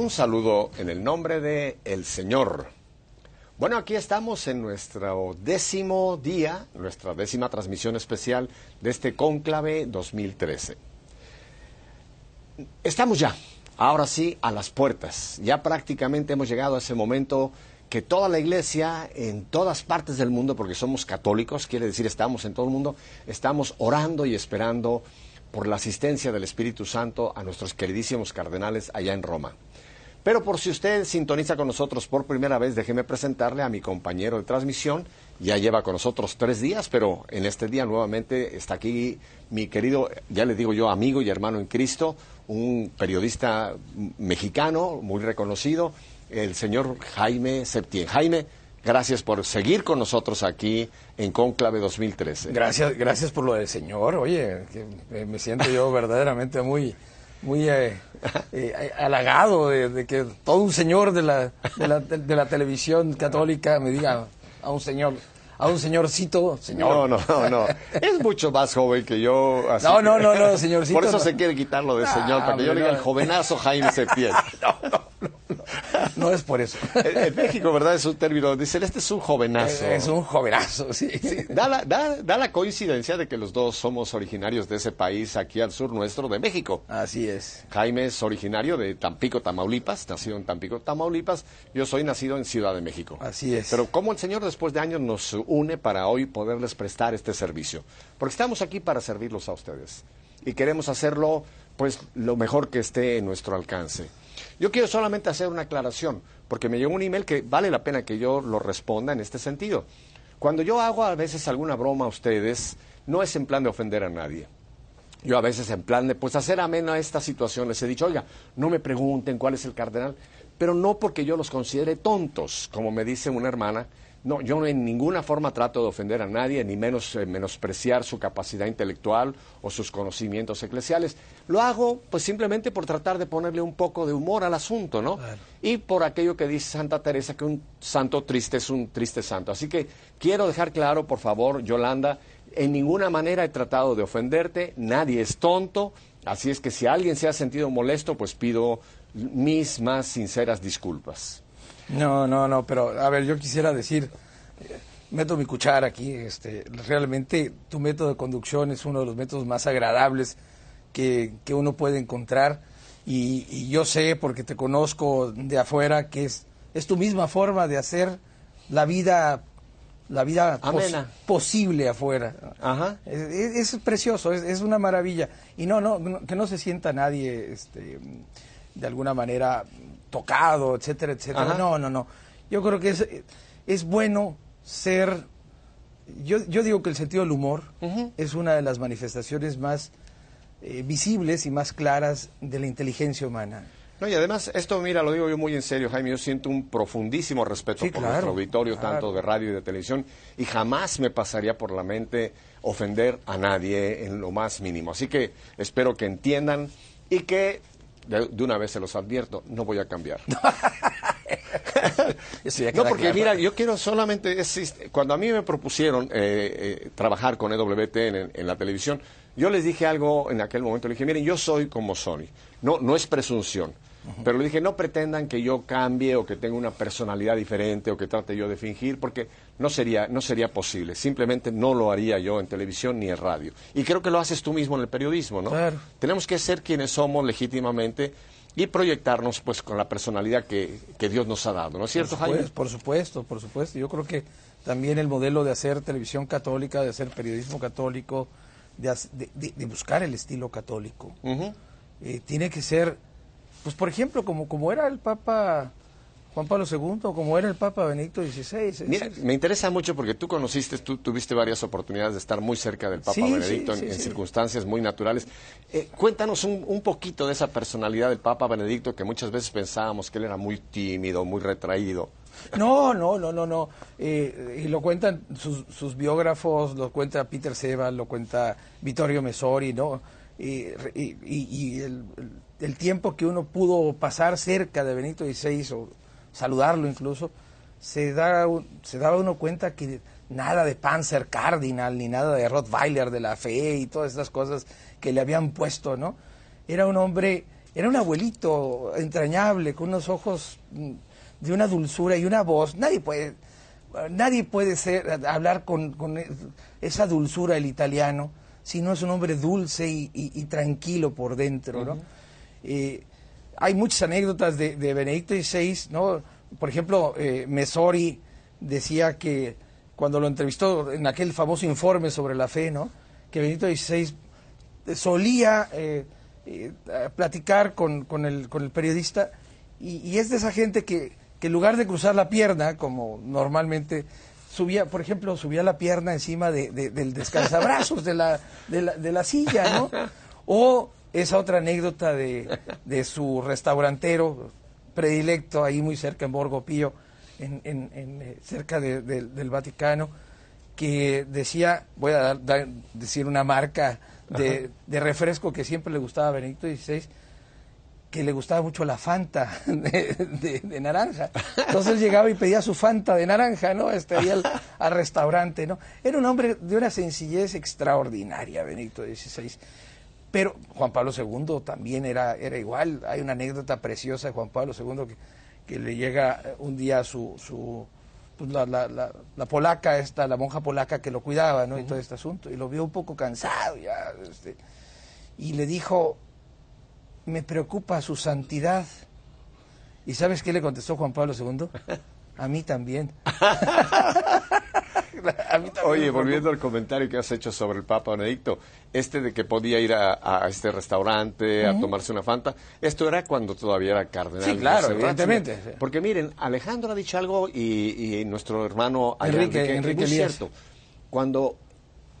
Un saludo en el nombre de el Señor. Bueno, aquí estamos en nuestro décimo día, nuestra décima transmisión especial de este cónclave 2013. Estamos ya, ahora sí, a las puertas. Ya prácticamente hemos llegado a ese momento que toda la iglesia en todas partes del mundo, porque somos católicos, quiere decir estamos en todo el mundo, estamos orando y esperando por la asistencia del Espíritu Santo a nuestros queridísimos cardenales allá en Roma. Pero por si usted sintoniza con nosotros por primera vez, déjeme presentarle a mi compañero de transmisión. Ya lleva con nosotros tres días, pero en este día nuevamente está aquí mi querido, ya le digo yo, amigo y hermano en Cristo, un periodista mexicano muy reconocido, el señor Jaime Septién. Jaime, gracias por seguir con nosotros aquí en Conclave 2013. Gracias, gracias por lo del señor. Oye, que me siento yo verdaderamente muy muy eh, eh, halagado de, que todo un señor de la, de la, de la televisión católica me diga a un señor a un señorcito, señor. No, no, no, Es mucho más joven que yo. no, no, no, no, señorcito. Por eso se quiere quitarlo de señor, para que yo le diga el jovenazo Jaime Septién. no, no, no, no. es por eso. En, México, ¿verdad? Es un término. Dicen, este es un jovenazo. Es, un jovenazo, sí. Da, la, da, da, la coincidencia de que los dos somos originarios de ese país aquí al sur nuestro, de México. Así es. Jaime es originario de Tampico, Tamaulipas, nacido en Tampico, Tamaulipas. Yo soy nacido en Ciudad de México. Así es. Pero como el Señor después de años nos une para hoy poderles prestar este servicio. Porque estamos aquí para servirlos a ustedes. Y queremos hacerlo, pues, lo mejor que esté en nuestro alcance. Yo quiero solamente hacer una aclaración, porque me llegó un email que vale la pena que yo lo responda en este sentido. Cuando yo hago a veces alguna broma a ustedes, no es en plan de ofender a nadie. Yo a veces en plan de pues hacer ameno a esta situación les he dicho, oiga, no me pregunten cuál es el cardenal, pero no porque yo los considere tontos, como me dice una hermana, no, yo en ninguna forma trato de ofender a nadie, ni menos eh, menospreciar su capacidad intelectual o sus conocimientos eclesiales. Lo hago pues simplemente por tratar de ponerle un poco de humor al asunto, ¿no? Y por aquello que dice Santa Teresa, que un santo triste es un triste santo. Así que quiero dejar claro, por favor, Yolanda, en ninguna manera he tratado de ofenderte, nadie es tonto, así es que si alguien se ha sentido molesto, pues pido mis más sinceras disculpas. No, no, no, pero a ver, yo quisiera decir, meto mi cuchara aquí, este, realmente tu método de conducción es uno de los métodos más agradables que, que uno puede encontrar y, yo sé, porque te conozco de afuera, que es, es tu misma forma de hacer la vida la vida posible afuera. Ajá. Es, precioso, es, es, una maravilla. Y no, no, que no se sienta nadie este, de alguna manera tocado, etcétera, etcétera. No, no, no. Yo creo que es, es bueno ser... Yo, yo digo que el sentido del humor es una de las manifestaciones más eh, visibles y más claras de la inteligencia humana. No, y además, esto, mira, lo digo yo muy en serio, Jaime, yo siento un profundísimo respeto por nuestro auditorio, tanto de radio y de televisión, y jamás me pasaría por la mente ofender a nadie en lo más mínimo. Así que espero que entiendan y que de, una vez se los advierto, no voy a cambiar. no, porque mira, yo quiero solamente, cuando a mí me propusieron eh, eh, trabajar con EWT en, en, la televisión, yo les dije algo en aquel momento, le dije, miren, yo soy como Sony, no, no es presunción. Pero le dije, no pretendan que yo cambie o que tenga una personalidad diferente o que trate yo de fingir, porque no sería, no sería posible. Simplemente no lo haría yo en televisión ni en radio. Y creo que lo haces tú mismo en el periodismo, ¿no? Claro. Tenemos que ser quienes somos legítimamente y proyectarnos pues con la personalidad que, que Dios nos ha dado, ¿no es cierto, por Jaime? por supuesto, por supuesto. Yo creo que también el modelo de hacer televisión católica, de hacer periodismo católico, de, de- buscar el estilo católico, eh, tiene que ser, pues por ejemplo, como, como era el Papa Juan Pablo II, como era el Papa Benedicto XVI. Mira, me interesa mucho porque tú conociste, tú tuviste varias oportunidades de estar muy cerca del Papa Sí, Benedicto en, sí, en sí. circunstancias muy naturales. Eh, cuéntanos un, un poquito de esa personalidad del Papa Benedicto que muchas veces pensábamos que él era muy tímido, muy retraído. No, no, no, no, no. Eh, y lo cuentan sus, sus biógrafos, lo cuenta Peter Seba, lo cuenta Vittorio Messori, ¿no? Y, el, tiempo que uno pudo pasar cerca de Benito XVI o saludarlo incluso, se, da, se daba uno cuenta que nada de Panzer Cardinal ni nada de Rottweiler de la fe y todas estas cosas que le habían puesto, ¿no? Era un hombre, era un abuelito entrañable, con unos ojos mm, de una dulzura y una voz. Nadie puede, nadie puede ser, hablar con, con esa dulzura el italiano si no es un hombre dulce y, y- y tranquilo por dentro, ¿no? Eh, hay muchas anécdotas de, de Benedicto XVI, ¿no? Por ejemplo, eh, Messori decía que cuando lo entrevistó en aquel famoso informe sobre la fe, ¿no? Que Benedicto XVI solía eh, eh, platicar con, con el, con el periodista y, y es de esa gente que, que en lugar de cruzar la pierna, como normalmente subía, por ejemplo, subía la pierna encima de- de- del descansabrazos de la, de, la, de la silla, ¿no? O esa otra anécdota de, de su restaurantero predilecto ahí muy cerca en Borgo Pío, en, en- en, eh, cerca de- de- del Vaticano, que decía, voy a dar- dar- decir una marca de, de refresco que siempre le gustaba a Benedicto XVI, que le gustaba mucho la Fanta de, de- de naranja. Entonces él llegaba y pedía su Fanta de naranja, ¿no? Este, ahí al, al restaurante, ¿no? Era un hombre de una sencillez extraordinaria, Benedicto XVI. Pero Juan Pablo II también era, era igual. Hay una anécdota preciosa de Juan Pablo II que, que le llega eh, un día a su, su pues la, la, la, la polaca esta, la monja polaca que lo cuidaba, ¿no? Y todo este asunto. Y lo vio un poco cansado ya, este, y le dijo, me preocupa su santidad. ¿Y sabes qué le contestó Juan Pablo II? A mí también. A mí también Oye, volviendo al comentario que has hecho sobre el Papa Benedicto, este de que podía ir a, a este restaurante a tomarse una fanta, esto era cuando todavía era cardenal. Sí, claro, evidentemente. Porque miren, Alejandro ha dicho algo y, y nuestro hermano Enrique- es Enrique muy cierto. Cuando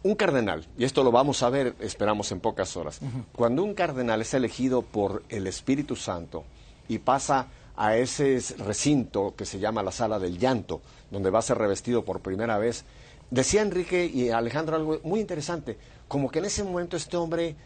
un cardenal, y esto lo vamos a ver, esperamos en pocas horas, cuando un cardenal es elegido por el Espíritu Santo y pasa a ese recinto que se llama la sala del llanto, donde va a ser revestido por primera vez, decía Enrique y Alejandro algo muy interesante, como que en ese momento este hombre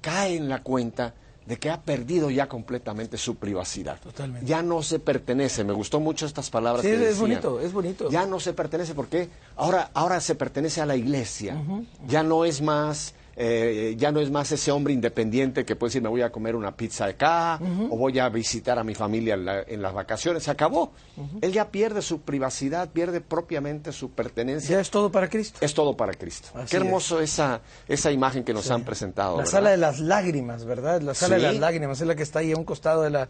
cae en la cuenta de que ha perdido ya completamente su privacidad. Totalmente. Ya no se pertenece. Me gustó mucho estas palabras Sí, que es decían. bonito, es bonito. Ya no se pertenece porque ahora, ahora se pertenece a la iglesia. Ya no es más, eh, ya no es más ese hombre independiente que puede decir me voy a comer una pizza acá o voy a visitar a mi familia en, la- en las vacaciones. Se acabó. Él ya pierde su privacidad, pierde propiamente su pertenencia. Ya es todo para Cristo. Es todo para Cristo. Así Qué hermoso esa, esa imagen que nos han presentado. La ¿verdad? sala de las lágrimas, ¿verdad? La sala Sí. de las lágrimas es la que está ahí a un costado de la...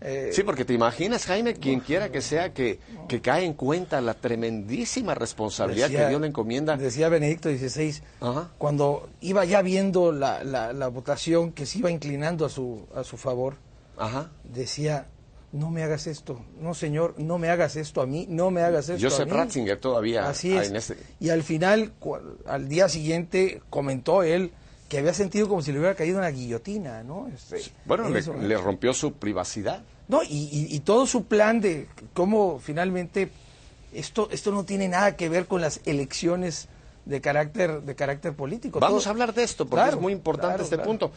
eh, Sí, porque te imaginas, Jaime, quien quiera que sea, que, que cae en cuenta la tremendísima responsabilidad que Dios le encomienda. Decía Benedicto XVI, Ajá. cuando iba ya viendo la, la, la votación que se iba inclinando a su, a su favor, Ajá. decía, no me hagas esto, no señor, no me hagas esto a mí, no me hagas esto Joseph a mí. Ratzinger todavía. Así es. en Y al final, al día siguiente, comentó él que había sentido como si le hubiera caído una guillotina, ¿no? Este, Bueno, le, rompió su privacidad. No, y, y- y todo su plan de cómo finalmente esto, esto no tiene nada que ver con las elecciones de carácter, de carácter político. Vamos Todo- a hablar de esto porque Claro, es muy importante claro, este claro. punto.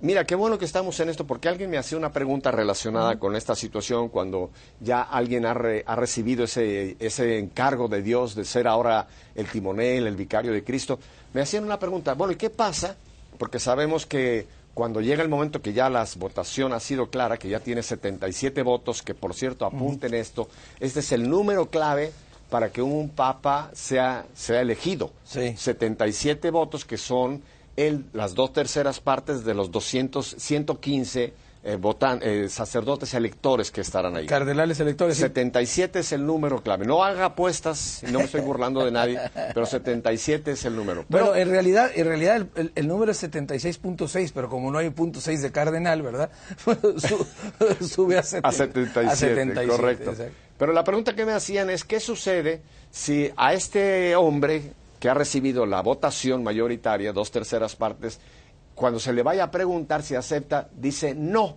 Mira, qué bueno que estamos en esto porque alguien me hacía una pregunta relacionada con esta situación cuando ya alguien ha, re- ha recibido ese, ese encargo de Dios de ser ahora el timonel, el vicario de Cristo. Me hacían una pregunta, bueno, ¿y qué pasa? Porque sabemos que cuando llega el momento que ya la votación ha sido clara, que ya tiene 77 votos, que por cierto apunten esto, este es el número clave para que un papa sea, sea elegido. Sí. 77 votos que son el, las dos terceras partes de los 200, 115 eh, votan- eh, sacerdotes electores que estarán ahí. Cardenales electores. sí. 77 es el número clave. No haga apuestas, no me estoy burlando de nadie, pero 77 es el número. Pero Bueno, en realidad, en realidad el, el- el número es 76.6, pero como no hay punto 6 de cardenal, ¿verdad? Su- sube a, seten- a 77, a 77, correcto. exacto. Pero la pregunta que me hacían es, ¿qué sucede si a este hombre que ha recibido la votación mayoritaria, dos terceras partes, cuando se le vaya a preguntar si acepta, dice no?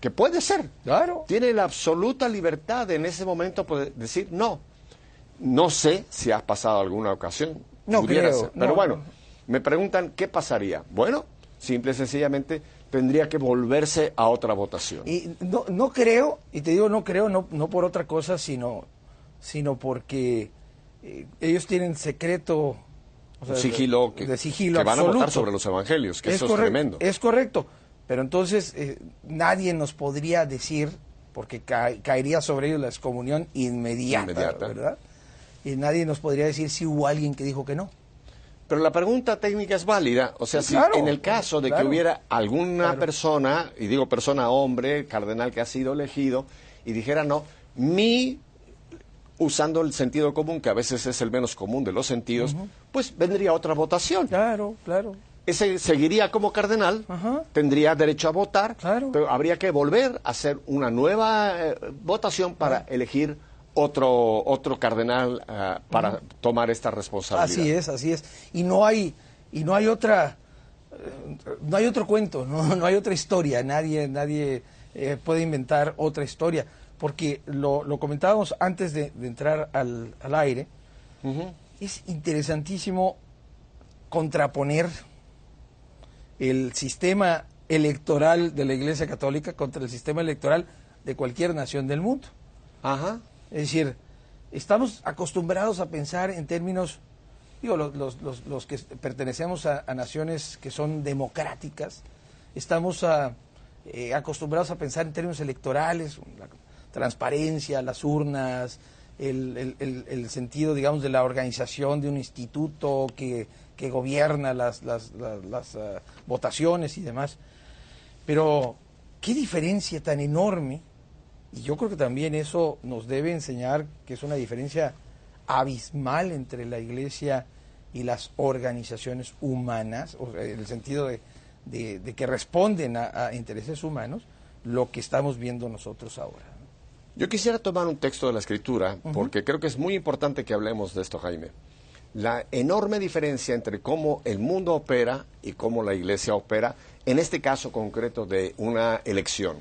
Que puede ser. Claro. Tiene la absoluta libertad en ese momento poder decir no. No sé si ha pasado alguna ocasión. No creo, ser. Pero no. bueno, me preguntan qué pasaría. Bueno, simple y sencillamente tendría que volverse a otra votación. Y no, no creo, y te digo no creo, no, no por otra cosa, sino, sino porque eh, ellos tienen secreto. O sea, Un sigilo que, de sigilo que van a votar sobre los evangelios, que eso es tremendo. Es correcto. Pero entonces eh, nadie nos podría decir, porque ca- caería sobre ellos la excomunión inmediata, Inmediata. ¿verdad? Y nadie nos podría decir si hubo alguien que dijo que no. Pero la pregunta técnica es válida, o sea, Sí, si claro, en el caso de que hubiera alguna Claro. persona, y digo persona hombre, cardenal que ha sido elegido, y dijera no, mi, usando el sentido común, que a veces es el menos común de los sentidos, pues vendría otra votación. Claro, claro. Ese seguiría como cardenal, Ajá. tendría derecho a votar, Claro. pero habría que volver a hacer una nueva eh, votación para elegir otro otro cardenal ah, para tomar esta responsabilidad. Así es, así es. Y no hay, y no hay otra, eh, no hay otro cuento, no, no hay otra historia. Nadie, nadie eh, puede inventar otra historia. Porque lo, lo comentábamos antes de, de entrar al, al aire. Es interesantísimo contraponer el sistema electoral de la Iglesia Católica contra el sistema electoral de cualquier nación del mundo. Ajá. Es decir, estamos acostumbrados a pensar en términos, digo, los, los- los- los que pertenecemos a, a naciones que son democráticas, estamos a, eh, acostumbrados a pensar en términos electorales, la transparencia, las urnas, el, sentido, digamos, de la organización de un instituto que, que gobierna las, las- ah, votaciones y demás. Pero, ¿qué diferencia tan enorme? Y yo creo que también eso nos debe enseñar que es una diferencia abismal entre la iglesia y las organizaciones humanas, o en el sentido de, de- que responden a intereses humanos, lo que estamos viendo nosotros ahora. Yo quisiera tomar un texto de la Escritura, porque creo que es muy importante que hablemos de esto, Jaime. La enorme diferencia entre cómo el mundo opera y cómo la Iglesia opera, en este caso concreto de una elección.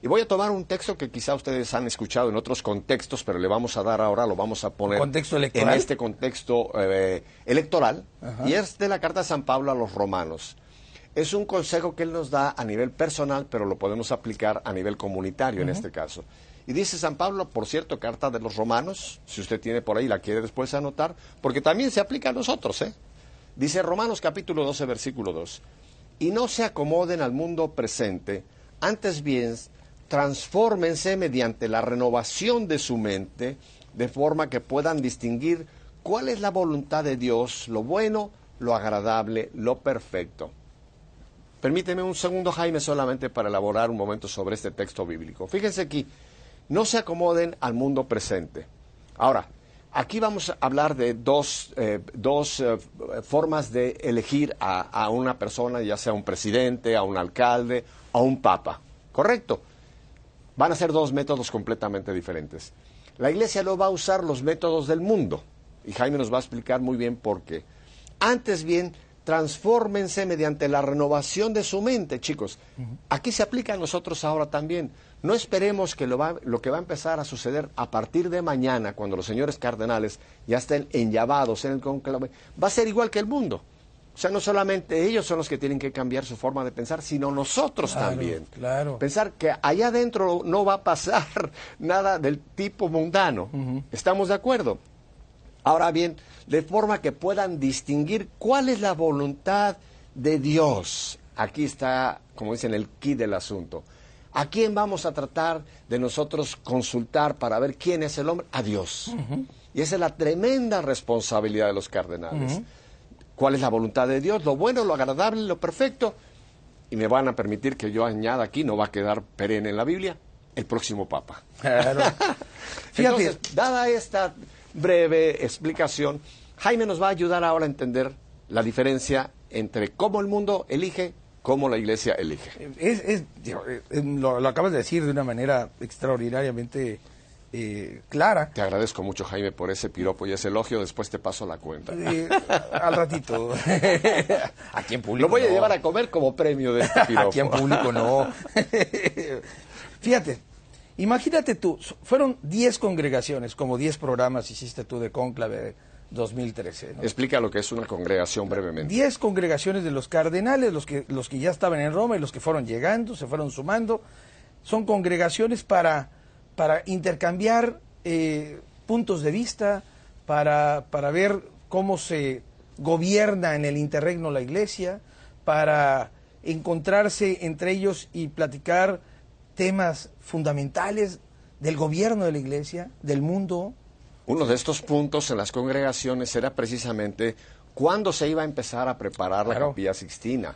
Y voy a tomar un texto que quizá ustedes han escuchado en otros contextos, pero le vamos a dar ahora, lo vamos a poner ¿Contexto electoral? en este contexto eh, electoral, y es de la carta de San Pablo a los romanos. Es un consejo que él nos da a nivel personal, pero lo podemos aplicar a nivel comunitario en este caso. Y dice San Pablo, por cierto, carta de los romanos, si usted tiene por ahí, la quiere después anotar, porque también se aplica a nosotros, ¿eh? Dice Romanos capítulo 12, versículo 2. Y no se acomoden al mundo presente, antes bien, transfórmense mediante la renovación de su mente, de forma que puedan distinguir cuál es la voluntad de Dios, lo bueno, lo agradable, lo perfecto. Permíteme un segundo, Jaime, solamente para elaborar un momento sobre este texto bíblico. Fíjense aquí, no se acomoden al mundo presente. Ahora, aquí vamos a hablar de dos, eh, dos eh, formas de elegir a, a una persona, ya sea un presidente, a un alcalde, a un papa. ¿Correcto? Van a ser dos métodos completamente diferentes. La iglesia no va a usar los métodos del mundo. Y Jaime nos va a explicar muy bien por qué. Antes bien, transfórmense mediante la renovación de su mente, chicos. Aquí se aplica a nosotros ahora también. No esperemos que lo, va- lo que va a empezar a suceder a partir de mañana, cuando los señores cardenales ya estén enllavados en el conclave, va a ser igual que el mundo. O sea, no solamente ellos son los que tienen que cambiar su forma de pensar, sino nosotros Claro, también. claro. Pensar que allá adentro no va a pasar nada del tipo mundano. ¿Estamos de acuerdo? Ahora bien, de forma que puedan distinguir cuál es la voluntad de Dios. Aquí está, como dicen, el key del asunto. ¿A quién vamos a tratar de nosotros consultar para ver quién es el hombre? A Dios. Y esa es la tremenda responsabilidad de los cardenales. ¿Cuál es la voluntad de Dios? Lo bueno, lo agradable, lo perfecto. y me van a permitir que yo añada aquí, no va a quedar perenne en la Biblia, el próximo Papa. Claro. Fíjate. Entonces, dada esta breve explicación, Jaime nos va a ayudar ahora a entender la diferencia entre cómo el mundo elige, cómo la iglesia elige. Es, es, digo, eh, lo, lo acabas de decir de una manera extraordinariamente eh, clara. Te agradezco mucho, Jaime, por ese piropo y ese elogio. Después te paso la cuenta. Eh, al ratito. Aquí en público. Lo voy a llevar a comer como premio de este piropo. Aquí en público no. Fíjate, imagínate tú, fueron 10 congregaciones, como 10 programas hiciste tú de Cónclave 2013. ¿no? Explica lo que es una congregación brevemente. 10 congregaciones de los cardenales, los que, los que ya estaban en Roma y los que fueron llegando, se fueron sumando. Son congregaciones para, para intercambiar eh, puntos de vista, para, para ver cómo se gobierna en el interregno la iglesia, para encontrarse entre ellos y platicar temas fundamentales del gobierno de la iglesia, del mundo. Uno de estos puntos en las congregaciones era precisamente cuándo se iba a empezar a preparar la Claro. capilla sixtina.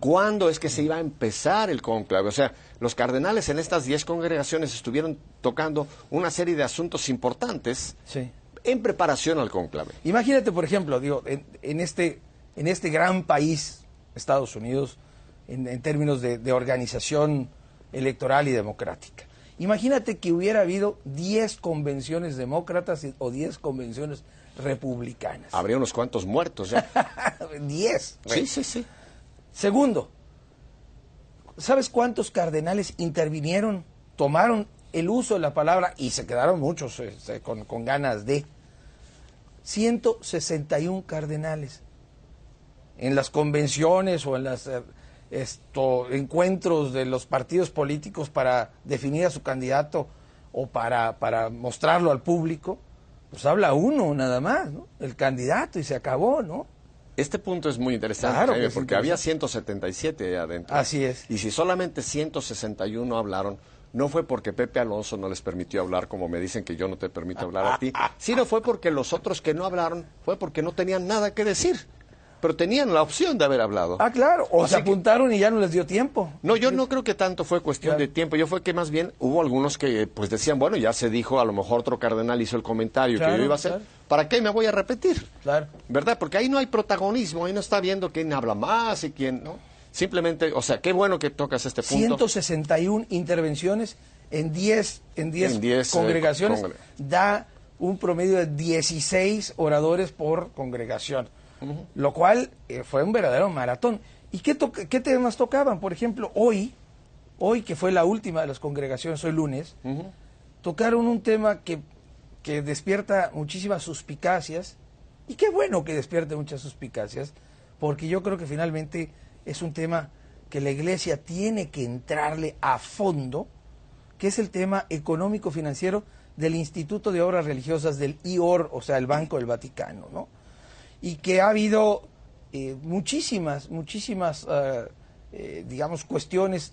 ¿Cuándo es que se iba a empezar el conclave? O sea, los cardenales en estas diez congregaciones estuvieron tocando una serie de asuntos importantes Sí. en preparación al conclave. Imagínate, por ejemplo, digo, en, en este, en este gran país, Estados Unidos, en, en términos de, de organización electoral y democrática. Imagínate que hubiera habido 10 convenciones demócratas o 10 convenciones republicanas. Habría unos cuantos muertos ya. 10. sí, sí, sí. Segundo, ¿sabes cuántos cardenales intervinieron, tomaron el uso de la palabra y se quedaron muchos este, con, con ganas de? 161 cardenales. En las convenciones o en los encuentros de los partidos políticos para definir a su candidato o para, para mostrarlo al público, pues habla uno nada más, ¿no? El candidato y se acabó, ¿no? Este punto es muy interesante, Claro es porque había interesante. 177 ahí adentro. Así es. Y si solamente 161 hablaron, no fue porque Pepe Alonso no les permitió hablar, como me dicen que yo no te permito hablar a ti, sino fue porque los otros que no hablaron fue porque no tenían nada que decir, pero tenían la opción de haber hablado. Ah, claro, o se que- apuntaron y ya no les dio tiempo. No, yo no creo que tanto fue cuestión Claro. de tiempo. Yo fue que más bien hubo algunos que pues decían, bueno, ya se dijo, a lo mejor otro cardenal hizo el comentario que yo iba a hacer. claro. ¿Para qué me voy a repetir? Claro. ¿Verdad? Porque ahí no hay protagonismo, ahí no está viendo quién habla más y quién no. Simplemente, o sea, qué bueno que tocas este punto. 161 intervenciones en 10 en 10 En 10, eh, congregaciones congre- da un promedio de 16 oradores por congregación, lo cual eh, fue un verdadero maratón. ¿Y qué, to- qué temas tocaban? Por ejemplo, hoy, hoy que fue la última de las congregaciones, hoy lunes, tocaron un tema que, que despierta muchísimas suspicacias, y qué bueno que despierte muchas suspicacias, porque yo creo que finalmente es un tema que la iglesia tiene que entrarle a fondo, que es el tema económico-financiero del Instituto de Obras Religiosas del IOR, o sea, el Banco del Vaticano, ¿no? Y que ha habido eh, muchísimas, muchísimas, eh, eh, digamos, cuestiones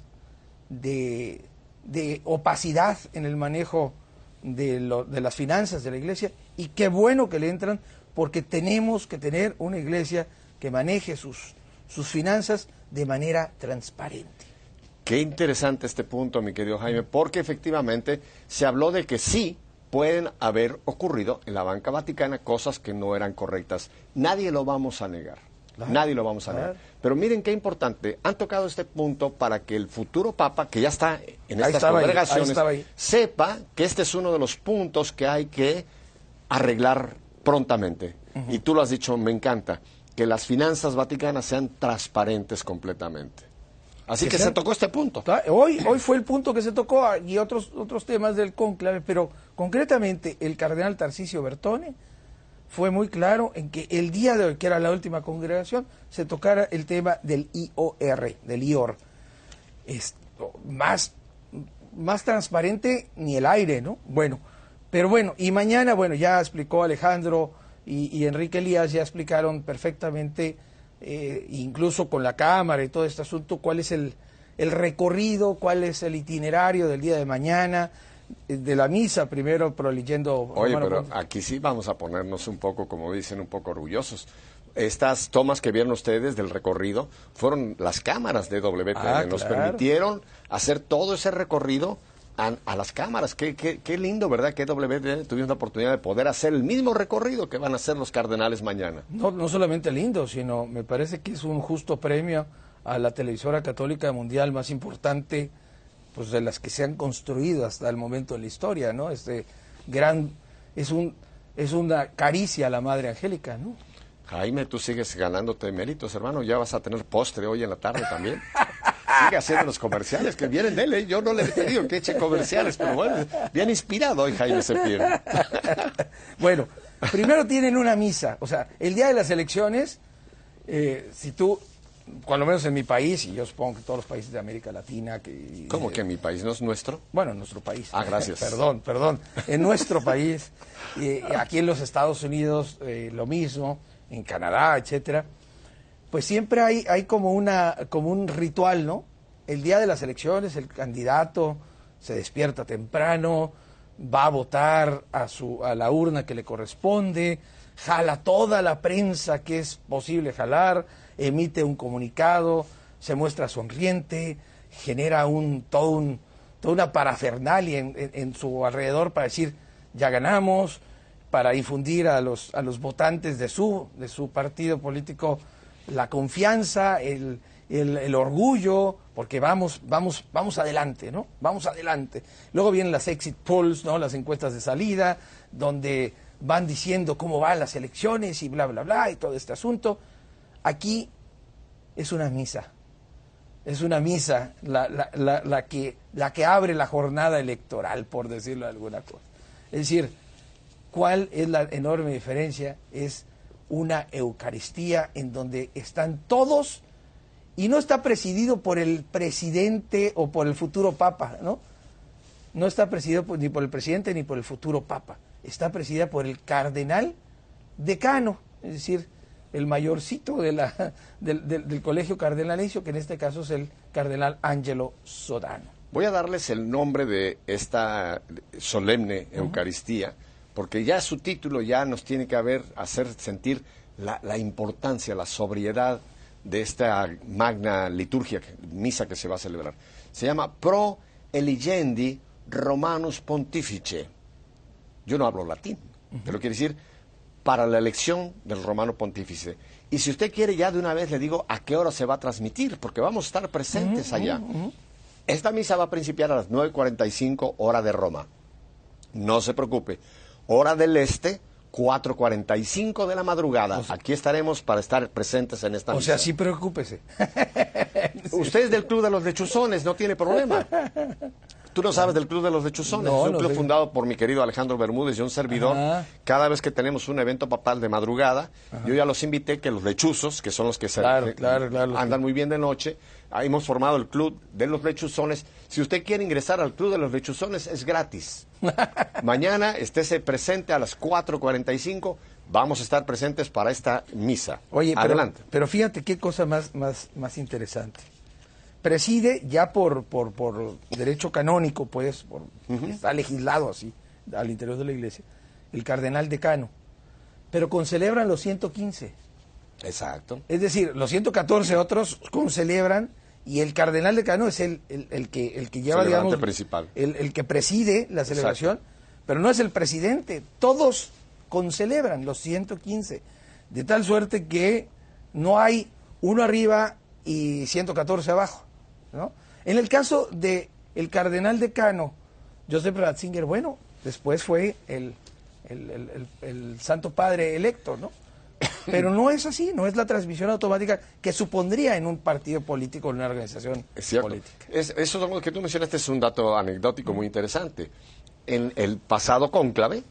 de, de opacidad en el manejo de, lo- de las finanzas de la iglesia y qué bueno que le entran porque tenemos que tener una iglesia que maneje sus, sus finanzas de manera transparente. Qué interesante este punto, mi querido Jaime, porque efectivamente se habló de que sí pueden haber ocurrido en la banca vaticana cosas que no eran correctas. Nadie lo vamos a negar. Claro, Nadie lo vamos a claro. negar. Pero miren qué importante, han tocado este punto para que el futuro Papa, que ya está en estas ahí, congregaciones, ahí. sepa que este es uno de los puntos que hay que arreglar prontamente. Y tú lo has dicho, me encanta, que las finanzas vaticanas sean transparentes completamente. Así Que que, se tocó este punto. Hoy, hoy fue el punto que se tocó ah, y otros, otros temas del conclave, pero concretamente el cardenal Tarcisio Bertone fue muy claro en que el día de hoy, que era la última congregación, se tocara el tema del IOR, del IOR. Esto, más, más transparente ni el aire, ¿no? Bueno, pero bueno, y mañana, bueno, ya explicó Alejandro y, y Enrique Elías, ya explicaron perfectamente, eh, incluso con la Cámara y todo este asunto, cuál es el, el recorrido, cuál es el itinerario del día de mañana, eh, de la misa primero, pero leyendo... Oye, pero aquí sí vamos a ponernos un poco, como dicen, un poco orgullosos. estas tomas que vieron ustedes del recorrido fueron las cámaras de WTN. Ah, Nos claro. permitieron hacer todo ese recorrido a, a las cámaras. Qué, qué, qué lindo, ¿verdad? Que WTN tuvimos la oportunidad de poder hacer el mismo recorrido que van a hacer los Cardenales mañana. No, no solamente lindo, sino me parece que es un justo premio a la televisora católica mundial más importante pues de las que se han construido hasta el momento de la historia, ¿no? Este gran es un es una caricia a la Madre Angélica, ¿no? Jaime, tú sigues ganándote méritos, hermano. Ya vas a tener postre hoy en la tarde también. Sigue haciendo los comerciales que vienen de él. ¿eh? Yo no le he pedido que eche comerciales, pero bueno, bien inspirado hoy Jaime Septién. Bueno, primero tienen una misa, o sea, el día de las elecciones, eh, si tú, cuando menos en mi país, y yo supongo que todos los países de América Latina, que, ¿Cómo que mi país no es nuestro? Bueno, en nuestro país. Ah, gracias. perdón, perdón. En nuestro país, eh, aquí en los Estados Unidos, eh, lo mismo, en Canadá, etcétera. Pues siempre hay, hay como, una, como un ritual, ¿no? El día de las elecciones, el candidato se despierta temprano, va a votar a, su, a la urna que le corresponde, jala toda la prensa que es posible jalar, emite un comunicado, se muestra sonriente, genera un, todo un, toda una parafernalia en, su alrededor para decir, ya ganamos, para infundir a los, a los votantes de su, de su partido político la confianza, el, el- orgullo, porque vamos, vamos, vamos adelante, ¿no? Vamos adelante. Luego vienen las exit polls, ¿no? Las encuestas de salida, donde van diciendo cómo van las elecciones y bla, bla, bla, y todo este asunto. Aquí es una misa. Es una misa la, la, la, la que, la que abre la jornada electoral, por decirlo de alguna cosa. Es decir, ¿cuál es la enorme diferencia? Es una Eucaristía en donde están todos y no está presidido por el presidente o por el futuro papa, ¿no? No está presidido por- ni por el presidente ni por el futuro papa. Está presidida por el cardenal decano, es decir, el mayorcito de la, del, del- del colegio cardenalicio, que en este caso es el cardenal Angelo Sodano. Voy a darles el nombre de esta solemne Eucaristía, porque ya su título ya nos tiene que haber, hacer sentir la, la importancia, la sobriedad de esta magna liturgia, misa que se va a celebrar. Se llama Pro Eligendi Romanus Pontifice. Yo no hablo latín, pero quiere decir para la elección del romano pontífice. Y si usted quiere, ya de una vez le digo a qué hora se va a transmitir, porque vamos a estar presentes allá. Esta misa va a principiar a las 9.45 hora de Roma. No se preocupe. Hora del este, 4.45 de la madrugada. Aquí estaremos para estar presentes en esta O sea, sí preocúpese. Usted es del Club de los Lechuzones, no tiene problema. Tú no sabes del Club de los Lechuzones. No, es un no club fundado por mi querido Alejandro Bermúdez y un servidor. Ajá. Cada vez que tenemos un evento papal de madrugada, yo ya los invité que los lechuzos, que son los que se Claro, que claro, claro, los andan muy bien de noche, hemos formado el Club de los Lechuzones. Si usted quiere ingresar al Club de los Lechuzones, es gratis. Mañana estése presente a las 4.45. Vamos a estar presentes para esta misa. Oye, Adelante. pero fíjate qué cosa más, más, más interesante. Preside ya por, por, por derecho canónico, pues, por, está legislado así al interior de la iglesia, el cardenal decano. Pero concelebran los 115. Exacto. Es decir, los 114 otros concelebran y el cardenal decano es el, el, el que, el que lleva, Celebrante digamos, principal. El, el que preside la celebración, pero no es el presidente. Todos concelebran los 115. De tal suerte que no hay uno arriba y 114 abajo. ¿no? En el caso de el cardenal decano, Joseph Ratzinger, bueno, después fue el, el, el- el- el Santo Padre electo, ¿no? Pero no es así, no es la transmisión automática que supondría en un partido político, en una organización Es política. Es- eso que tú mencionaste es un dato anecdótico muy interesante. En el pasado cónclave,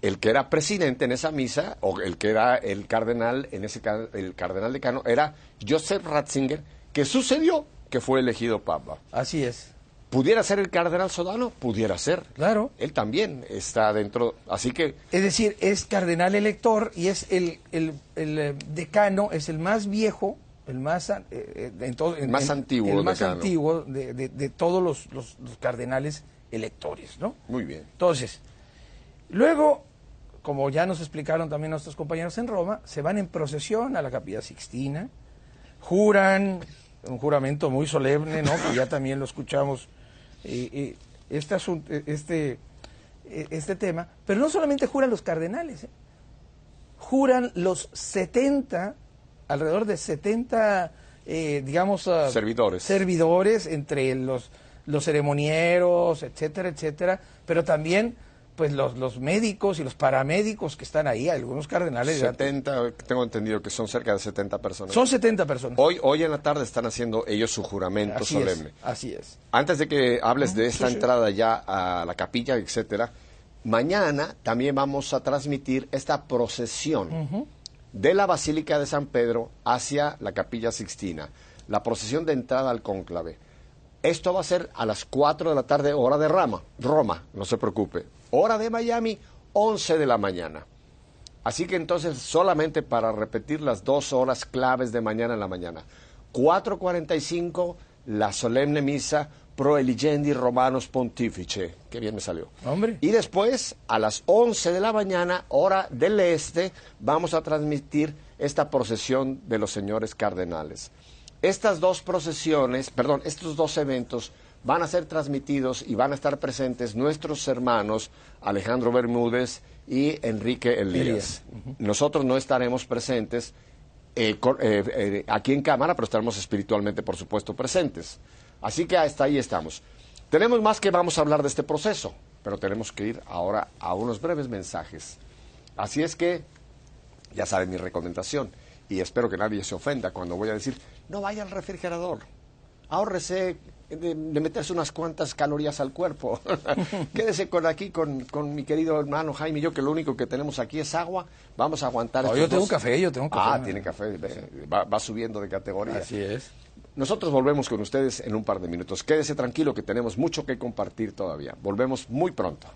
el que era presidente en esa misa, o el que era el cardenal, en ese el cardenal decano, era Joseph Ratzinger, que sucedió que fue elegido papa. Así es. ¿Pudiera ser el cardenal Sodano? Pudiera ser. Claro. Él también está dentro. Así que Es decir, es cardenal elector y es el, el, el, eh, decano, es el más viejo, el más, eh, eh, en todo- en- Más antiguo el más decano. antiguo de, de- de todos los, los- los cardenales electores, ¿no? Muy bien. Entonces, luego como ya nos explicaron también nuestros compañeros en Roma, se van en procesión a la capilla Sixtina, juran, un juramento muy solemne, ¿no? que ya también lo escuchamos, eh, eh, este, asunto, este, este tema, pero no solamente juran los cardenales, juran los 70, alrededor de 70, digamos, ah, servidores. servidores entre los, los ceremonieros, etcétera, etcétera, pero también pues los, los médicos y los paramédicos que están ahí, algunos cardenales. 70, tengo entendido que son cerca de 70 personas. Son 70 personas. Hoy, hoy en la tarde están haciendo ellos su juramento solemne. así es. Antes de que hables de esta entrada ya a la capilla, etcétera, mañana también vamos a transmitir esta procesión de la Basílica de San Pedro hacia la capilla Sixtina, la procesión de entrada al cónclave. Esto va a ser a las 4 de la tarde, hora de Roma, Roma, no se preocupe hora de Miami, 11 de la mañana. Así que entonces solamente para repetir las dos horas claves de mañana en la mañana. 4.45, la solemne misa pro eligendi romanos pontifice. Qué bien me salió. Hombre. Y después, a las 11 de la mañana, hora del este, vamos a transmitir esta procesión de los señores cardenales. Estas dos procesiones, perdón, estos dos eventos van a ser transmitidos y van a estar presentes nuestros hermanos Alejandro Bermúdez y Enrique Elías. Nosotros no estaremos presentes eh, eh, eh, aquí en cámara, pero estaremos espiritualmente, por supuesto, presentes. Así que hasta ahí estamos. Tenemos más que vamos a hablar de este proceso, pero tenemos que ir ahora a unos breves mensajes. Así es que, ya saben mi recomendación, y espero que nadie se ofenda cuando voy a decir, no vaya al refrigerador, ahórrese de, meterse unas cuantas calorías al cuerpo. Quédese con aquí con, con, mi querido hermano Jaime y yo, que lo único que tenemos aquí es agua. Vamos a aguantar. yo tengo café, yo tengo café. Ah, tiene café. Va, va, subiendo de categoría. Así es. Nosotros volvemos con ustedes en un par de minutos. Quédese tranquilo que tenemos mucho que compartir todavía. Volvemos muy pronto.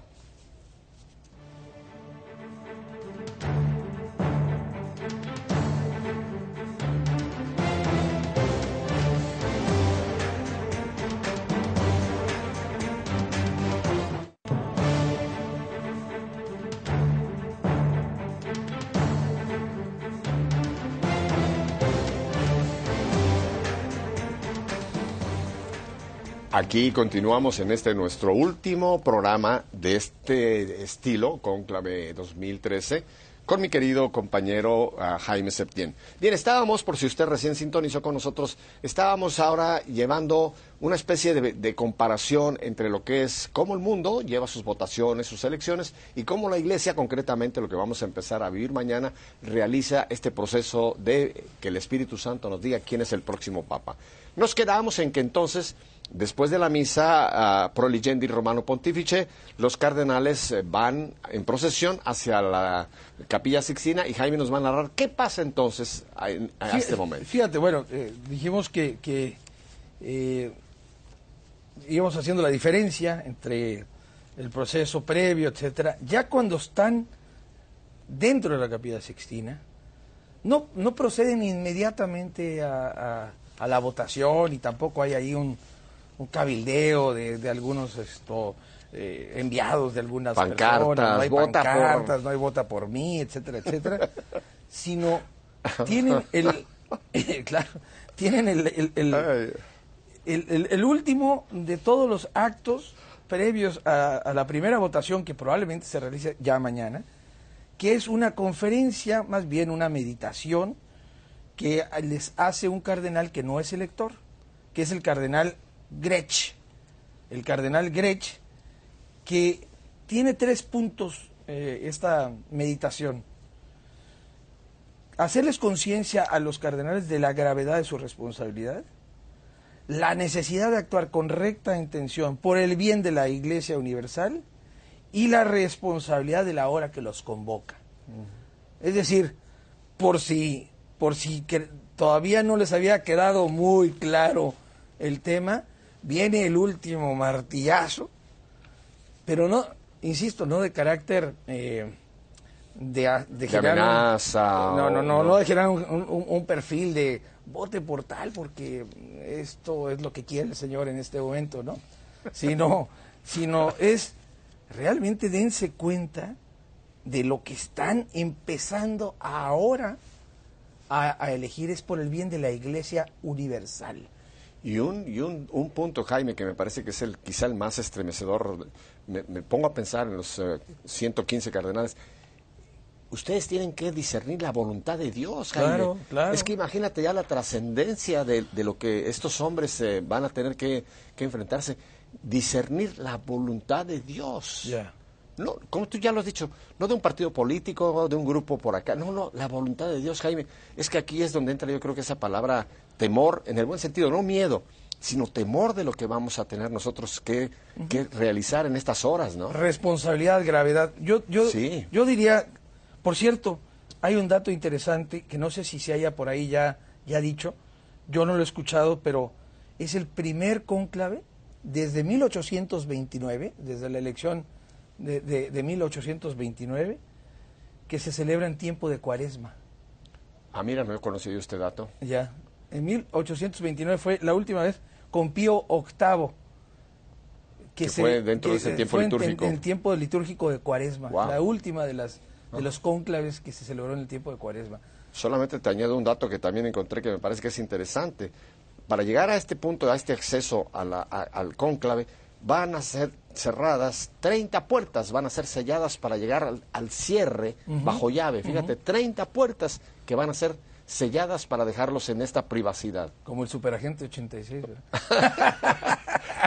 Aquí continuamos en este nuestro último programa de este estilo, Conclave 2013, con mi querido compañero uh, Jaime Septién. Bien, estábamos, por si usted recién sintonizó con nosotros, estábamos ahora llevando una especie de, de, comparación entre lo que es cómo el mundo lleva sus votaciones, sus elecciones, y cómo la Iglesia, concretamente lo que vamos a empezar a vivir mañana, realiza este proceso de que el Espíritu Santo nos diga quién es el próximo Papa. Nos quedamos en que entonces Después de la misa uh, Pro Ligendi Romano Pontifice, los cardenales eh, van en procesión hacia la Capilla Sixtina y Jaime nos va a narrar qué pasa entonces a, este momento. Fíjate, bueno, eh, dijimos que, que eh, íbamos haciendo la diferencia entre el proceso previo, etcétera. Ya cuando están dentro de la Capilla Sixtina, no, no proceden inmediatamente a la votación y tampoco hay ahí un un cabildeo de, algunos esto, eh, enviados de algunas pancartas, personas, no hay vota pancartas, por... no hay vota por mí, etcétera, etcétera, sino tienen el, claro, tienen el el, el, último de todos los actos previos a, a, la primera votación que probablemente se realice ya mañana, que es una conferencia, más bien una meditación que les hace un cardenal que no es elector, que es el cardenal Grech, el cardenal Grech, que tiene tres puntos eh, esta meditación. Hacerles conciencia a los cardenales de la gravedad de su responsabilidad, la necesidad de actuar con recta intención por el bien de la Iglesia Universal y la responsabilidad de la hora que los convoca. Es decir, por si, por si que todavía no les había quedado muy claro el tema, viene el último martillazo, pero no, insisto, no de carácter eh, de, de, generar amenaza. no, no, no, no, de generar un, perfil de vote por tal porque esto es lo que quiere el Señor en este momento, ¿no? Sino, sino es realmente dense cuenta de lo que están empezando ahora a, a elegir es por el bien de la Iglesia universal. Y un, y un, un punto, Jaime, que me parece que es el quizá el más estremecedor, me, me pongo a pensar en los eh, 115 cardenales, ustedes tienen que discernir la voluntad de Dios, Jaime. Claro, claro. Es que imagínate ya la trascendencia de, de lo que estos hombres eh, van a tener que, que enfrentarse, discernir la voluntad de Dios. Ya. No, como tú ya lo has dicho, no de un partido político, de un grupo por acá, no, no, la voluntad de Dios, Jaime. Es que aquí es donde entra yo creo que esa palabra temor, en el buen sentido, no miedo, sino temor de lo que vamos a tener nosotros que, que realizar en estas horas, ¿no? Responsabilidad, gravedad. Yo, yo, Sí. yo diría, por cierto, hay un dato interesante que no sé si se haya por ahí ya, ya dicho, yo no lo he escuchado, pero es el primer cónclave desde 1829, desde la elección de, de, de 1829, que se celebra en tiempo de cuaresma. Ah, mira, no he conocido este dato. Ya. En 1829 fue la última vez con Pío VIII. Que fue dentro de ese tiempo en- litúrgico. En, el tiempo litúrgico de Cuaresma. La última de las de los cónclaves que se celebró en el tiempo de Cuaresma. Solamente te añado un dato que también encontré que me parece que es interesante. Para llegar a este punto, a este acceso a la- a- al cónclave, van a ser cerradas 30 puertas, van a ser selladas para llegar al, al cierre bajo llave. Fíjate, 30 puertas que van a ser selladas para dejarlos en esta privacidad. Como el superagente 86. ¿verdad?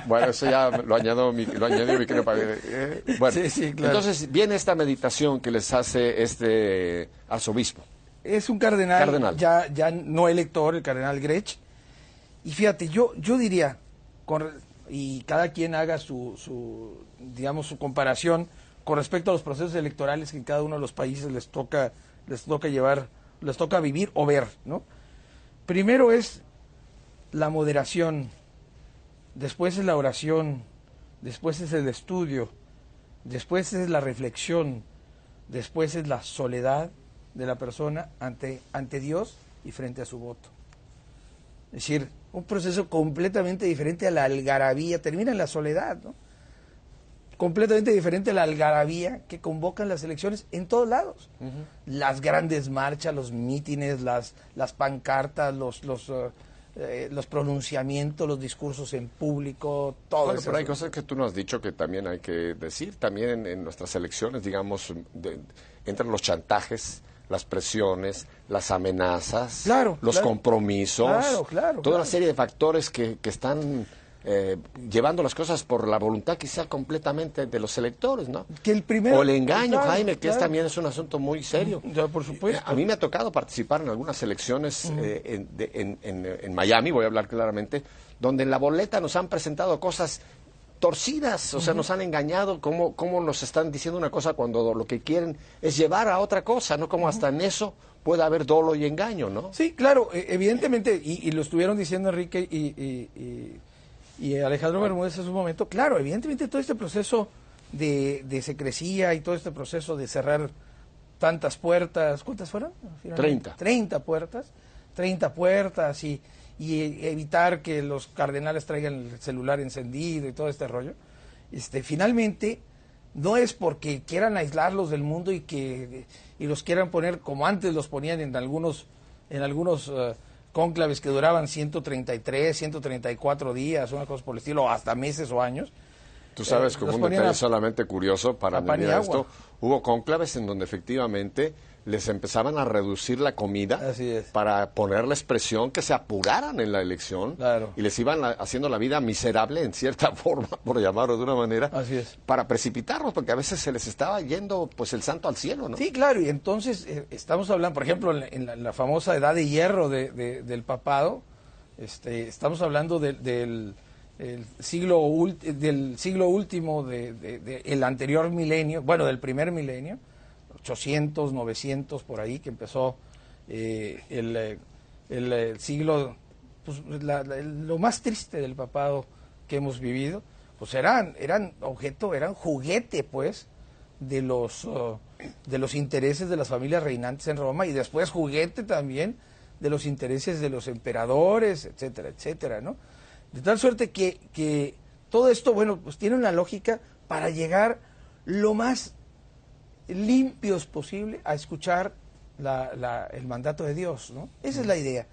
Bueno, eso ya lo añadió mi, lo añadió mi querido padre. Eh, Bueno, Sí, sí, claro. entonces viene esta meditación que les hace este arzobispo. Es un cardenal, Cardenal. Ya, ya no elector, el cardenal Grech. Y fíjate, yo, yo diría, con- y cada quien haga su, su, digamos, su comparación con respecto a los procesos electorales que en cada uno de los países les toca, les toca llevar, les toca vivir o ver, ¿no? Primero es la moderación, después es la oración, después es el estudio, después es la reflexión, después es la soledad de la persona ante, ante Dios y frente a su voto. Es decir, un proceso completamente diferente a la algarabía, termina en la soledad, ¿no? completamente diferente a la algarabía que convocan las elecciones en todos lados. Las grandes marchas, los mítines, las, las pancartas, los, los, eh, eh, los pronunciamientos, los discursos en público, todo Bueno, eso. pero hay cosas que tú nos has dicho que también hay que decir. También en, en nuestras elecciones, digamos, de- entran los chantajes, las presiones, las amenazas, Claro, los claro. compromisos, Claro, toda una serie de factores que, que están eh, llevando las cosas por la voluntad quizá completamente de los electores, ¿no? Que el primero- o el engaño, claro, Jaime, que es, también es un asunto muy serio. Ya, por supuesto. A mí me ha tocado participar en algunas elecciones eh, en, de- en- en- en Miami, voy a hablar claramente, donde en la boleta nos han presentado cosas torcidas, o sea, nos han engañado, cómo, cómo nos están diciendo una cosa cuando lo que quieren es llevar a otra cosa, ¿no? Como hasta en eso puede haber dolo y engaño, ¿no? Sí, claro, e- evidentemente, y, y lo estuvieron diciendo Enrique y, y- y- Alejandro Bermúdez en su momento, claro, evidentemente todo este proceso de, de secrecía y todo este proceso de cerrar tantas puertas, ¿cuántas fueron? Treinta. 30 puertas, 30 puertas y, y evitar que los cardenales traigan el celular encendido y todo este rollo. Este, finalmente, no es porque quieran aislarlos del mundo y que y los quieran poner como antes los ponían en algunos en algunos eh, cónclaves que duraban 133, 134 días, una cosa por el estilo, o hasta meses o años. Tú sabes, Eh, como un detalle a- solamente curioso para a esto, hubo cónclaves en donde efectivamente les empezaban a reducir la comida para ponerles presión que se apuraran en la elección Claro. y les iban la- haciendo la vida miserable en cierta forma, por llamarlo de una manera, Así es. para precipitarlos, porque a veces se les estaba yendo pues el santo al cielo, ¿no? Sí, claro, y entonces eh, estamos hablando, por ejemplo, en la, en la- en la famosa edad de hierro de- de- del papado, este, estamos hablando de- del el siglo del siglo último del de, de- el anterior milenio, bueno, del primer milenio, 800, 900 por ahí que empezó eh, el, eh, el, eh, siglo, pues, lo más triste del papado que hemos vivido, pues eran eran objeto, eran juguete, pues, de los uh, de los intereses de las familias reinantes en Roma y después juguete también de los intereses de los emperadores, etcétera, etcétera, ¿no? De tal suerte que, que todo esto, bueno, pues tiene una lógica para llegar lo más limpios posible a escuchar el mandato de Dios, ¿no? Esa es la idea.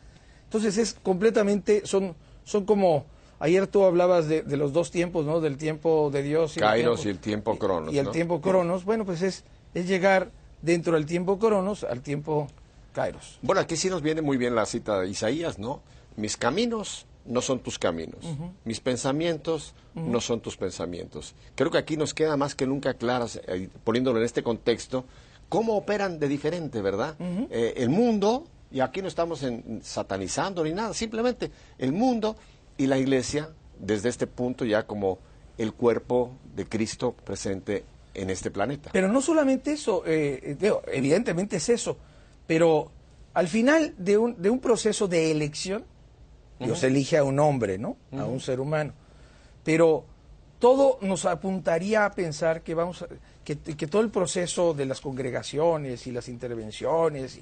Entonces es completamente, son, son como, ayer tú hablabas de, los dos tiempos, ¿no? Del tiempo de Dios y Kairos y el tiempo Cronos. Y, el tiempo Cronos, bueno, pues es, es llegar dentro del tiempo Cronos al tiempo Kairos. Bueno, aquí sí nos viene muy bien la cita de Isaías, ¿no? Mis caminos no son tus caminos, mis pensamientos no son tus pensamientos. Creo que aquí nos queda más que nunca claras, eh, poniéndolo en este contexto, cómo operan de diferente, ¿verdad? Eh, el mundo, y aquí no estamos en, satanizando ni nada, simplemente el mundo y la iglesia, desde este punto ya como el cuerpo de Cristo presente en este planeta. Pero no solamente eso, eh, evidentemente es eso, pero al final de un, de un proceso de elección, Dios elige a un hombre, ¿no? A un ser humano. Pero todo nos apuntaría a pensar que vamos a, que, todo el proceso de las congregaciones y las intervenciones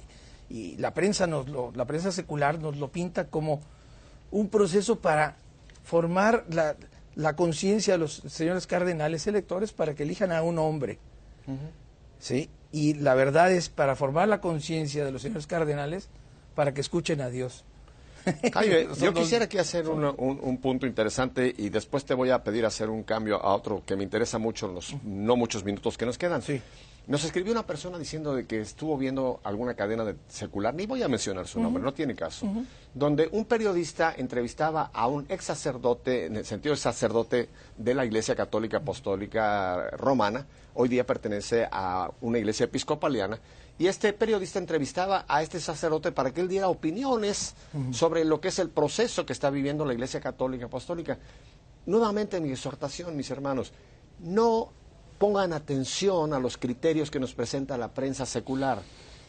y, la prensa nos lo, la prensa secular nos lo pinta como un proceso para formar la, la conciencia de los señores cardenales electores para que elijan a un hombre. ¿Sí? Y la verdad es para formar la conciencia de los señores cardenales para que escuchen a Dios. yo quisiera aquí hacer un, punto interesante y después te voy a pedir hacer un cambio a otro que me interesa mucho en los no muchos minutos que nos quedan. Sí. Nos escribió una persona diciendo de que estuvo viendo alguna cadena de secular, ni voy a mencionar su nombre, no tiene caso, donde un periodista entrevistaba a un ex sacerdote, en el sentido de sacerdote de la Iglesia Católica Apostólica Romana, hoy día pertenece a una iglesia episcopaliana, y este periodista entrevistaba a este sacerdote para que él diera opiniones sobre lo que es el proceso que está viviendo la Iglesia Católica Apostólica. Nuevamente mi exhortación, mis hermanos, no pongan atención a los criterios que nos presenta la prensa secular.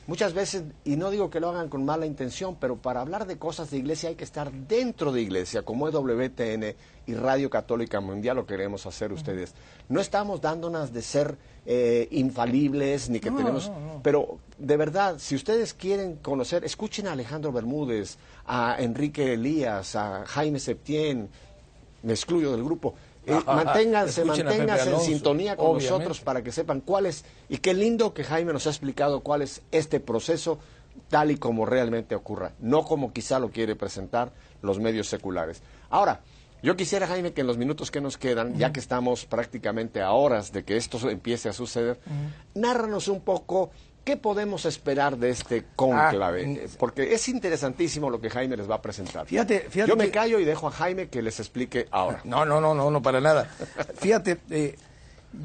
Muchas veces, y no digo que lo hagan con mala intención, pero para hablar de cosas de iglesia hay que estar dentro de iglesia, como EWTN y Radio Católica Mundial lo queremos hacer ustedes. No estamos dándonos de ser eh, infalibles ni que tenemos... pero de verdad, si ustedes quieren conocer, escuchen a Alejandro Bermúdez, a Enrique Elías, a Jaime Septién, me excluyo del grupo. Eh, manténganse, manténganse en sintonía con nosotros para que sepan cuál es, y qué lindo que Jaime nos ha explicado cuál es este proceso tal y como realmente ocurra, no como quizá lo quiere presentar los medios seculares. Ahora, yo quisiera, Jaime, que en los minutos que nos quedan, ya que estamos prácticamente a horas de que esto empiece a suceder, nárranos un poco ¿Qué podemos esperar de este cónclave? Ah, Porque es interesantísimo lo que Jaime les va a presentar. Fíjate, fíjate Yo me callo y dejo a Jaime que les explique ahora. No, no, no, no, no para nada. Fíjate, eh,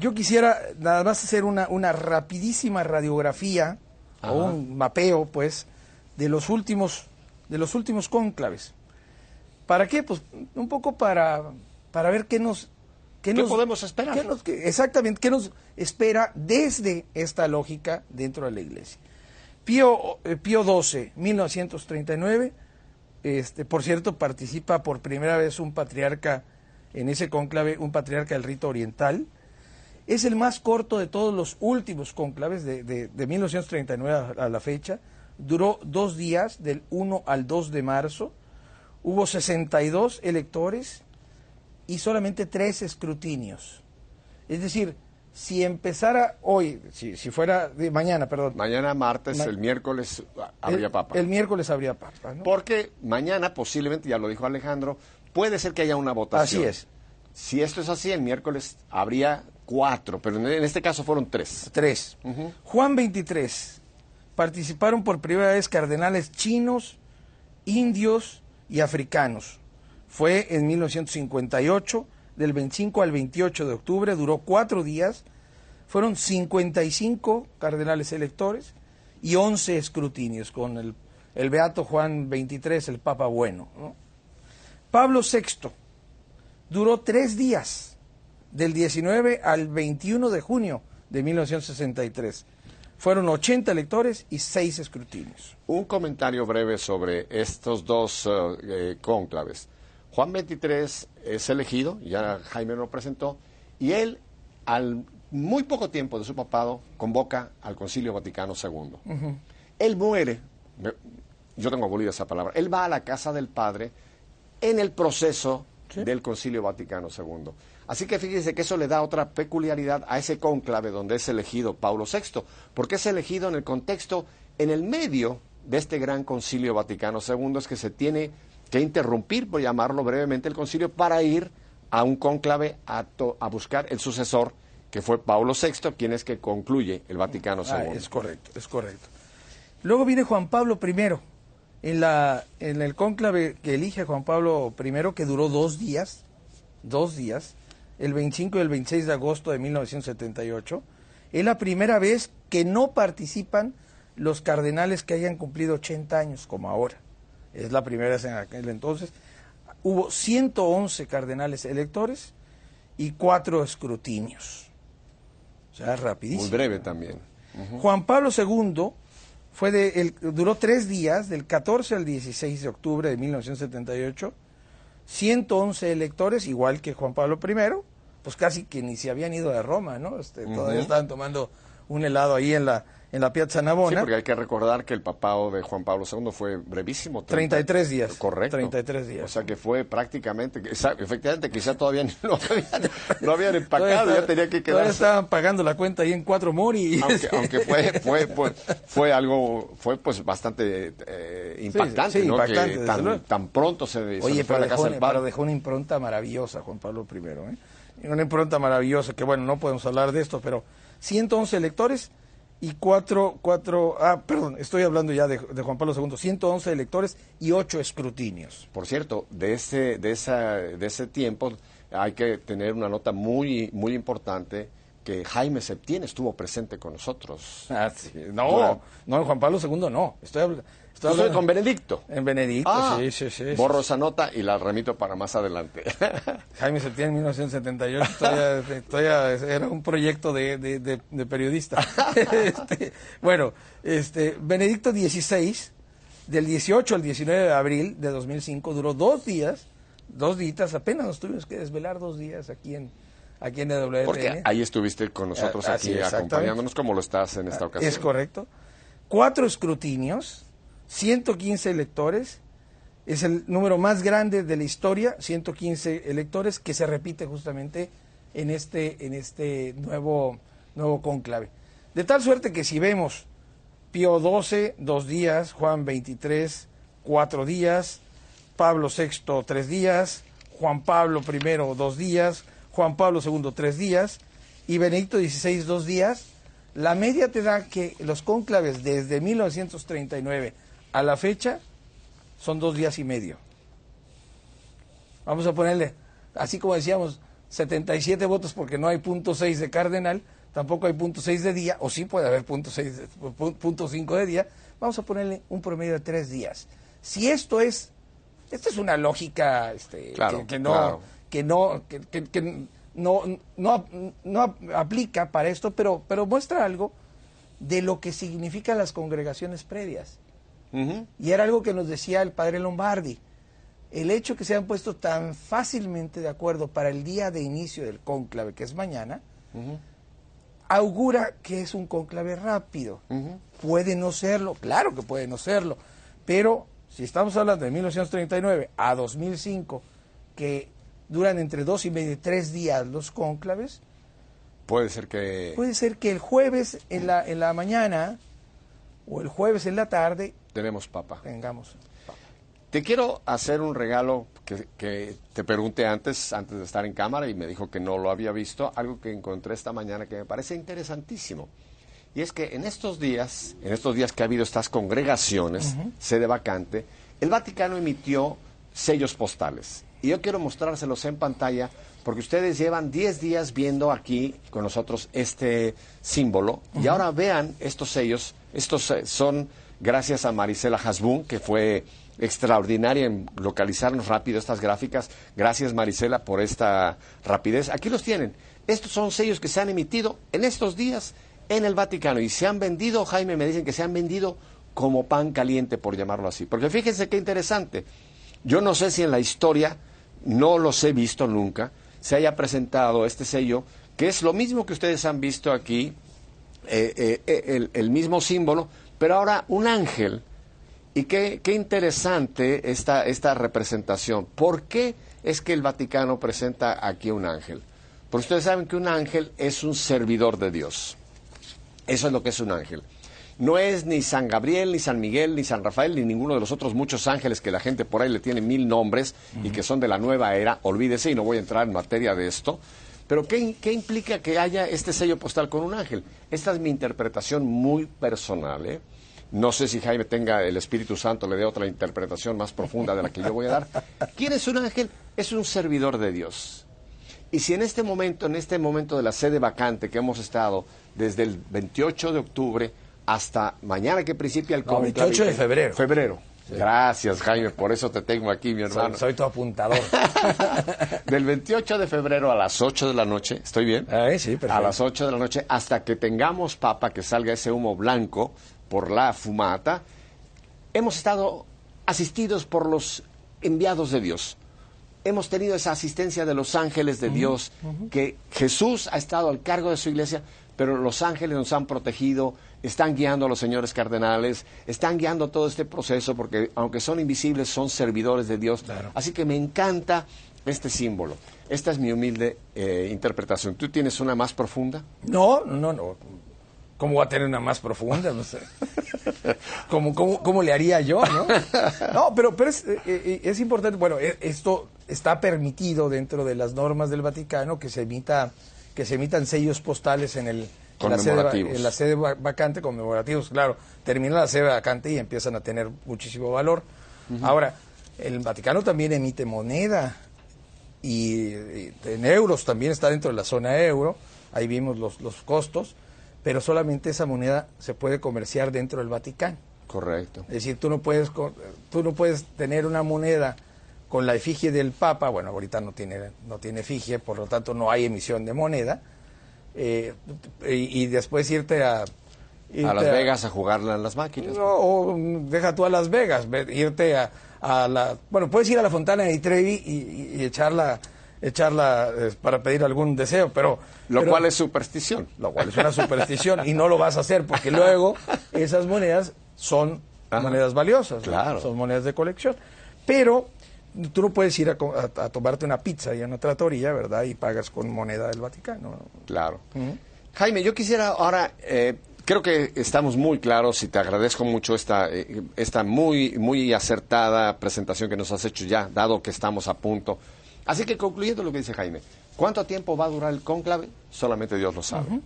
yo quisiera nada más hacer una, una rapidísima radiografía o un mapeo, pues, de los últimos, de los últimos cónclaves. ¿Para qué? Pues un poco para, para ver qué nos ¿Qué, podemos esperar? exactamente, ¿qué nos espera desde esta lógica dentro de la Iglesia? Pío, eh, Pío XII, 1939, este, por cierto, participa por primera vez un patriarca en ese cónclave, un patriarca del rito oriental. Es el más corto de todos los últimos cónclaves de, de 1939 a la fecha. Duró dos días, del 1 al 2 de marzo. Hubo 62 electores y solamente tres escrutinios. Es decir, si empezara hoy, si, si fuera de mañana, perdón. Mañana martes, el miércoles habría papa. El miércoles habría papa. Porque mañana posiblemente, ya lo dijo Alejandro, puede ser que haya una votación. Así es. Si esto es así, el miércoles habría cuatro, pero en este caso fueron tres. Tres. Juan 23. Participaron por primera vez cardenales chinos, indios y africanos. Fue en 1958, del 25 al 28 de octubre, duró cuatro días, fueron 55 cardenales electores y 11 escrutinios con el, el Beato Juan XXIII, el Papa Bueno. Pablo VI duró tres días, del 19 al 21 de junio de 1963. Fueron 80 electores y 6 escrutinios. Un comentario breve sobre estos dos eh, eh, cónclaves. Juan 23 es elegido, ya Jaime lo presentó, y él, al muy poco tiempo de su papado, convoca al Concilio Vaticano II. Él muere, yo tengo abolido esa palabra, él va a la casa del Padre en el proceso del Concilio Vaticano II. Así que fíjese que eso le da otra peculiaridad a ese cónclave donde es elegido Pablo VI, porque es elegido en el contexto, en el medio de este gran concilio Vaticano II, es que se tiene que interrumpir, por llamarlo brevemente, el concilio para ir a un cónclave a, a buscar el sucesor, que fue Pablo VI, quien es que concluye el Vaticano II. Ah, es correcto, es correcto. Luego viene Juan Pablo I, en, la, en el cónclave que elige Juan Pablo I, que duró dos días, dos días, el 25 y el 26 de agosto de 1978, es la primera vez que no participan los cardenales que hayan cumplido 80 años, como ahora. Es la primera vez en aquel entonces. Hubo 111 cardenales electores y cuatro escrutinios. O sea, rapidísimo. Muy breve también. Juan Pablo II fue de, el, duró tres días, del 14 al 16 de octubre de 1978, 111 electores, igual que Juan Pablo I, pues casi que ni se habían ido de Roma, ¿no? Este, Todavía estaban tomando un helado ahí en la, en la Piazza Navona. Sí, porque hay que recordar que el papado de Juan Pablo II fue brevísimo. 33 días. Correcto. 33 días. O sea que fue prácticamente, efectivamente, quizá todavía no habían, no habían empacado, ya tenía que quedar. Todavía estaban pagando la cuenta ahí en cuatro mori. Aunque, aunque fue, fue, fue, fue, algo, fue pues bastante eh, impactante, ¿no? que tan, tan, pronto se, Oye, se fue pero, a la casa dejó, del padre. pero dejó una impronta maravillosa Juan Pablo I, ¿eh? Una impronta maravillosa, que bueno, no podemos hablar de esto, pero 111 electores y cuatro, cuatro, ah, perdón, estoy hablando ya de, de, Juan Pablo II, 111 electores y ocho escrutinios. Por cierto, de ese, de esa, de ese tiempo hay que tener una nota muy, muy importante que Jaime Septién estuvo presente con nosotros. Ah, sí. No, no, Juan Pablo II no. Estoy, hablando, estoy hablando con Benedicto. En Benedicto, ah, sí, sí, sí. Borro esa nota y la remito para más adelante. Jaime Septién, 1978, todavía, todavía era un proyecto de, de, de, de periodista. este, bueno, este, Benedicto XVI, del 18 al 19 de abril de 2005, duró dos días, dos días, apenas nos tuvimos que desvelar dos días aquí en, aquí en EWTN. Porque ahí estuviste con nosotros Ah, aquí así, acompañándonos como lo estás en esta ocasión. Es correcto. Cuatro escrutinios, 115 electores, es el número más grande de la historia, 115 electores, que se repite justamente en este, en este nuevo, nuevo conclave. De tal suerte que si vemos Pío XII, dos días, Juan XXIII, cuatro días, Pablo VI, tres días, Juan Pablo I, dos días, Juan Pablo II, tres días, y Benedicto XVI, dos días, la media te da que los cónclaves desde 1939 a la fecha son dos días y medio. Vamos a ponerle, así como decíamos, 77 votos porque no hay punto 6 de cardenal, tampoco hay punto 6 de día, o sí puede haber punto, 6, punto 5 de día, vamos a ponerle un promedio de tres días. Si esto es, esta es una lógica este, Claro, que, que no, claro. que no, que, que- que no, no, no aplica para esto, pero, pero muestra algo de lo que significan las congregaciones previas. Y era algo que nos decía el padre Lombardi. El hecho que se han puesto tan fácilmente de acuerdo para el día de inicio del cónclave, que es mañana, augura que es un cónclave rápido. Puede no serlo, claro que puede no serlo, pero si estamos hablando de 1939 a 2005, que duran entre dos y medio tres días los cónclaves, Puede ser que puede ser que el jueves en la, en la mañana o el jueves en la tarde tenemos papa. tengamos. Te quiero hacer un regalo que, que te pregunté antes, antes de estar en cámara, y me dijo que no lo había visto, algo que encontré esta mañana que me parece interesantísimo. Y es que en estos días, en estos días que ha habido estas congregaciones, sede vacante, el Vaticano emitió sellos postales. Y yo quiero mostrárselos en pantalla porque ustedes llevan 10 días viendo aquí con nosotros este símbolo. Y ahora vean estos sellos. Estos eh, son gracias a Marisela Hasbun, que fue extraordinaria en localizarnos rápido estas gráficas. Gracias Marisela por esta rapidez. Aquí los tienen. Estos son sellos que se han emitido en estos días en el Vaticano y se han vendido, Jaime, me dicen que se han vendido como pan caliente, por llamarlo así. Porque fíjense qué interesante. Yo no sé si en la historia, no los he visto nunca, se haya presentado este sello, que es lo mismo que ustedes han visto aquí, eh, eh, eh, el, el mismo símbolo, pero ahora un ángel. Y qué, qué interesante esta, esta representación. ¿Por qué es que el Vaticano presenta aquí un ángel? Porque ustedes saben que un ángel es un servidor de Dios. Eso es lo que es un ángel. No es ni San Gabriel, ni San Miguel, ni San Rafael, ni ninguno de los otros muchos ángeles que la gente por ahí le tiene mil nombres y que son de la nueva era. Olvídese y no voy a entrar en materia de esto. Pero ¿qué, ¿qué, implica que haya este sello postal con un ángel? Esta es mi interpretación muy personal. ¿eh? No sé si Jaime tenga el Espíritu Santo, le dé otra interpretación más profunda de la que yo voy a dar. ¿Quién es un ángel? Es un servidor de Dios. Y si en este momento, en este momento de la sede vacante que hemos estado desde el 28 de octubre hasta mañana que principia el no, 28 de febrero. Febrero. Gracias, Jaime, por eso te tengo aquí, mi hermano. Soy, soy tu apuntador. Del 28 de febrero a las 8 de la noche, ¿estoy bien? Ay, sí, perfecto. A las 8 de la noche, hasta que tengamos papa, que salga ese humo blanco por la fumata, hemos estado asistidos por los enviados de Dios. Hemos tenido esa asistencia de los ángeles de Dios, que Jesús ha estado al cargo de su iglesia, pero los ángeles nos han protegido, están guiando a los señores cardenales, están guiando todo este proceso, porque aunque son invisibles, son servidores de Dios. Claro. Así que me encanta este símbolo. Esta es mi humilde eh, interpretación. ¿Tú tienes una más profunda? No, no, no. ¿Cómo va a tener una más profunda? No sé. ¿Cómo, cómo, cómo le haría yo? No, no pero, pero es, eh, es importante. Bueno, eh, esto está permitido dentro de las normas del Vaticano que se emita que se emitan sellos postales en el en la, sede, en la sede vacante conmemorativos, claro, termina la sede vacante y empiezan a tener muchísimo valor. Uh -huh. Ahora, el Vaticano también emite moneda y, y, en euros también está dentro de la zona euro, ahí vimos los, los costos, pero solamente esa moneda se puede comerciar dentro del Vaticano. Correcto. Es decir, tú no puedes, tú no puedes tener una moneda con la efigie del Papa, bueno, ahorita no tiene, no tiene efigie, por lo tanto no hay emisión de moneda, eh, y, y, después irte a... Irte a Las Vegas a, jugarla en las máquinas. No, o deja tú a Las Vegas, irte a, a, la... Bueno, puedes ir a la Fontana de Trevi y, y echarla echarla eh, para pedir algún deseo, pero... Lo pero, cual es superstición. Lo cual es una superstición y no lo vas a hacer porque luego esas monedas son Ajá. monedas valiosas, claro. ¿no? son monedas de colección. Pero tú no puedes ir a, a, a, tomarte una pizza y a una trattoria, ¿verdad? Y pagas con moneda del Vaticano. Claro. Uh -huh. Jaime, yo quisiera ahora, eh, creo que estamos muy claros y te agradezco mucho esta, eh, esta muy, muy acertada presentación que nos has hecho ya, dado que estamos a punto. Así que concluyendo lo que dice Jaime, ¿cuánto tiempo va a durar el cónclave? Solamente Dios lo sabe. Uh -huh.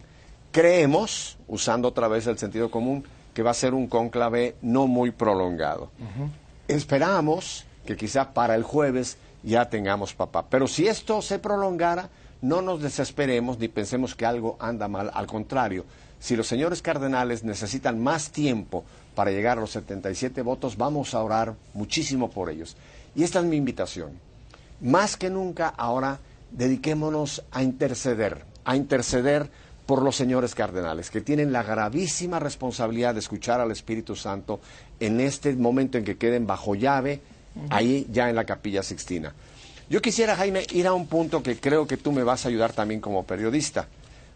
Creemos, usando otra vez el sentido común, que va a ser un cónclave no muy prolongado. Uh -huh. Esperamos que quizá para el jueves ya tengamos papá. Pero si esto se prolongara, no nos desesperemos ni pensemos que algo anda mal. Al contrario, si los señores cardenales necesitan más tiempo para llegar a los 77 votos, vamos a orar muchísimo por ellos. Y esta es mi invitación. Más que nunca ahora dediquémonos a interceder, a interceder por los señores cardenales, que tienen la gravísima responsabilidad de escuchar al Espíritu Santo en este momento en que queden bajo llave ahí ya en la capilla sixtina. Yo quisiera, Jaime, ir a un punto que creo que tú me vas a ayudar también como periodista.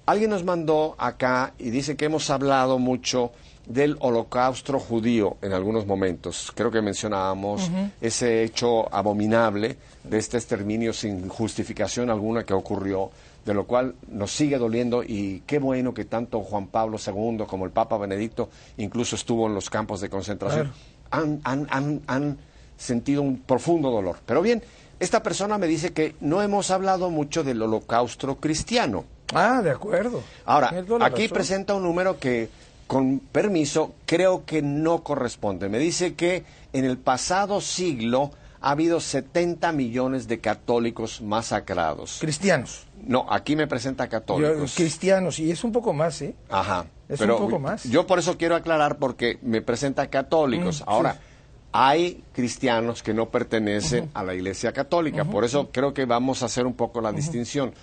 Alguien nos mandó acá y dice que hemos hablado mucho del holocausto judío en algunos momentos. Creo que mencionábamos uh -huh. ese hecho abominable de este exterminio sin justificación alguna que ocurrió, de lo cual nos sigue doliendo y qué bueno que tanto Juan Pablo II como el Papa Benedicto incluso estuvo en los campos de concentración. Claro. Han, han, han, han sentido un profundo dolor. Pero bien, esta persona me dice que no hemos hablado mucho del holocausto cristiano. Ah, de acuerdo. Ahora, aquí razón. presenta un número que, con permiso, creo que no corresponde. Me dice que en el pasado siglo ha habido 70 millones de católicos masacrados. Cristianos. No, aquí me presenta católicos. Yo, cristianos, y es un poco más, ¿eh? Ajá. Es pero un poco más. Yo por eso quiero aclarar porque me presenta católicos. Mm, Ahora, sí hay cristianos que no pertenecen uh -huh. a la Iglesia Católica. Uh -huh. Por eso creo que vamos a hacer un poco la uh -huh. distinción.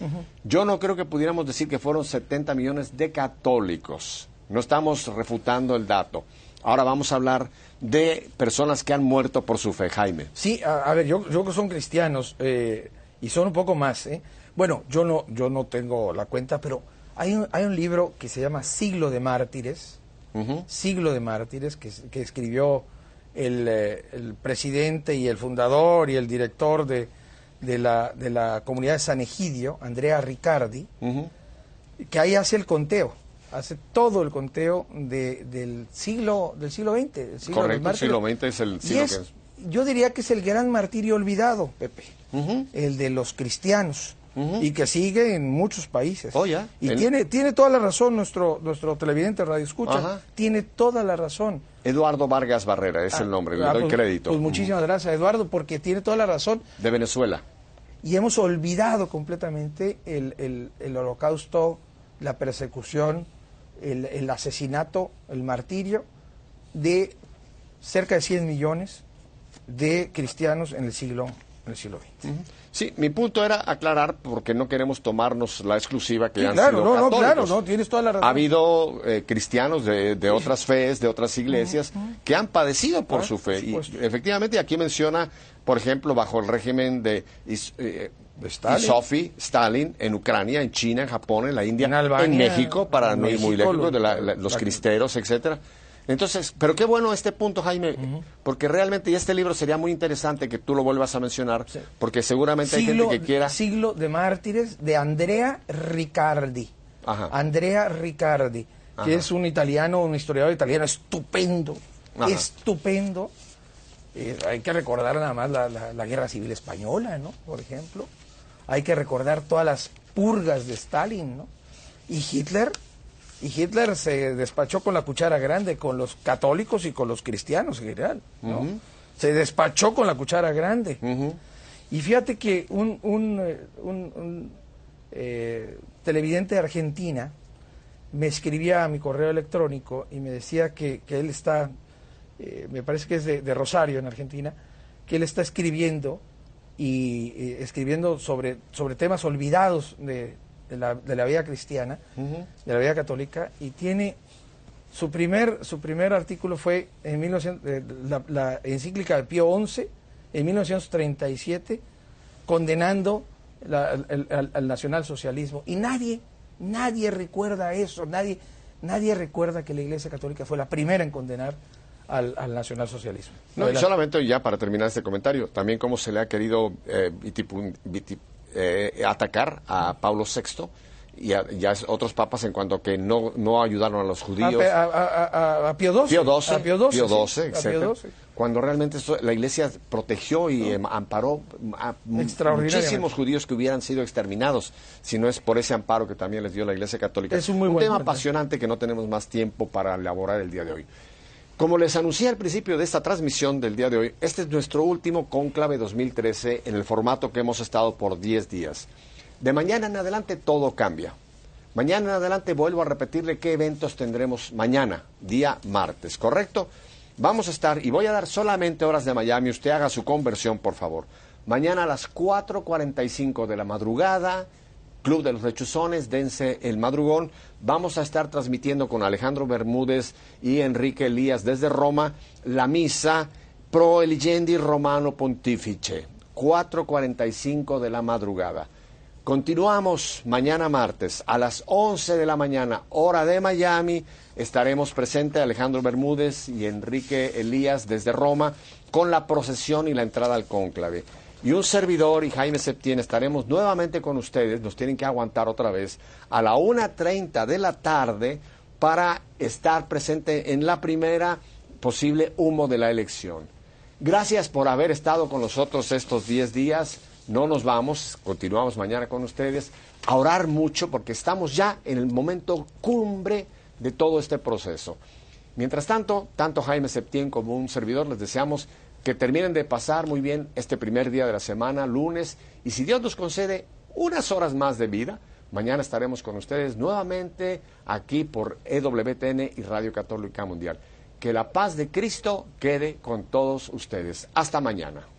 Yo no creo que pudiéramos decir que fueron 70 millones de católicos. No estamos refutando el dato. Ahora vamos a hablar de personas que han muerto por su fe, Jaime. Sí, a, a ver, yo, yo que son cristianos eh, y son un poco más. ¿eh? Bueno, yo no, yo no tengo la cuenta, pero hay un, hay un libro que se llama Siglo de Mártires. Siglo de Mártires, que, que escribió el, eh, el, presidente y el fundador y el director de, de la, de la comunidad de San Egidio, Andrea Riccardi, que ahí hace el conteo, hace todo el conteo de, del siglo del siglo XX. El siglo Correcto, el siglo XX es el siglo que es. Yo diría que es el gran martirio olvidado, Pepe, el de los cristianos. Y que sigue en muchos países. Oh. Y tiene, tiene toda la razón nuestro, nuestro televidente Radio Escucha. Tiene toda la razón. Eduardo Vargas Barrera es el ah, nombre, le ah, doy pues, crédito. Pues muchísimas gracias, Eduardo, porque tiene toda la razón. De Venezuela. Y hemos olvidado completamente el, el, el holocausto, la persecución, el, el, asesinato, el martirio de cerca de 100 millones de cristianos en el siglo, en el siglo XX. Sí, mi punto era aclarar, porque no queremos tomarnos la exclusiva que han claro, sido no, claro, no, tienes toda la razón. Ha habido eh, cristianos de, de, otras fees, de otras iglesias, que han padecido por ah, su fe. y efectivamente aquí menciona, por ejemplo, bajo el régimen de... Eh, Stalin. Stalin, en Ucrania, en China, en Japón, en la India, en, México, para no ir muy lejos, de los cristeros, etcétera. Entonces, pero qué bueno este punto, Jaime, porque realmente y este libro sería muy interesante que tú lo vuelvas a mencionar, porque seguramente hay gente que quiera... Siglo de mártires de Andrea Riccardi. Andrea Riccardi, que es un italiano, un historiador italiano estupendo, estupendo. Eh, hay que recordar nada más la, la, guerra civil española, ¿no? Por ejemplo. Hay que recordar todas las purgas de Stalin, ¿no? Y Hitler y Hitler se despachó con la cuchara grande con los católicos y con los cristianos en general. ¿no? Se despachó con la cuchara grande. Y fíjate que un, un, eh, eh, televidente de Argentina me escribía a mi correo electrónico y me decía que, él está, eh, me parece que es de, Rosario, en Argentina, que él está escribiendo y escribiendo sobre, sobre temas olvidados de, de la, de la vida cristiana, de la vida católica, y tiene su primer, su primer artículo fue en 1900, eh, la, encíclica de Pío XI, en 1937, condenando al, nacionalsocialismo. Y nadie, nadie recuerda eso, nadie, nadie recuerda que la Iglesia Católica fue la primera en condenar al, nacionalsocialismo. No, y solamente ya para terminar este comentario, también cómo se le ha querido eh, eh, atacar a Pablo VI y a, otros papas en cuanto a que no, no ayudaron a los judíos. A, a, Pío XII. Pío XII, Cuando realmente la Iglesia protegió y em, amparó a muchísimos judíos que hubieran sido exterminados, si no es por ese amparo que también les dio la Iglesia Católica. Es un, muy tema apasionante que no tenemos más tiempo para elaborar el día de hoy. Como les anuncié al principio de esta transmisión del día de hoy, este es nuestro último conclave 2013 en el formato que hemos estado por 10 días. De mañana en adelante todo cambia. Mañana en adelante vuelvo a repetirle qué eventos tendremos mañana, día martes, ¿correcto? Vamos a estar, y voy a dar solamente horas de Miami, usted haga su conversión, por favor. Mañana a las 4.45 de la madrugada, Club de los Rechuzones, dense el madrugón. Vamos a estar transmitiendo con Alejandro Bermúdez y Enrique Elías desde Roma la misa Pro Eligendi Romano Pontifice, 4.45 de la madrugada. Continuamos mañana martes a las 11 de la mañana, hora de Miami. Estaremos presentes Alejandro Bermúdez y Enrique Elías desde Roma con la procesión y la entrada al cónclave y un servidor y Jaime Septién estaremos nuevamente con ustedes, nos tienen que aguantar otra vez, a la 1.30 de la tarde para estar presente en la primera posible humo de la elección. Gracias por haber estado con nosotros estos 10 días. No nos vamos, continuamos mañana con ustedes. A orar mucho porque estamos ya en el momento cumbre de todo este proceso. Mientras tanto, tanto Jaime Septién como un servidor les deseamos que terminen de pasar muy bien este primer día de la semana, lunes, y si Dios nos concede unas horas más de vida, mañana estaremos con ustedes nuevamente aquí por EWTN y Radio Católica Mundial. Que la paz de Cristo quede con todos ustedes. Hasta mañana.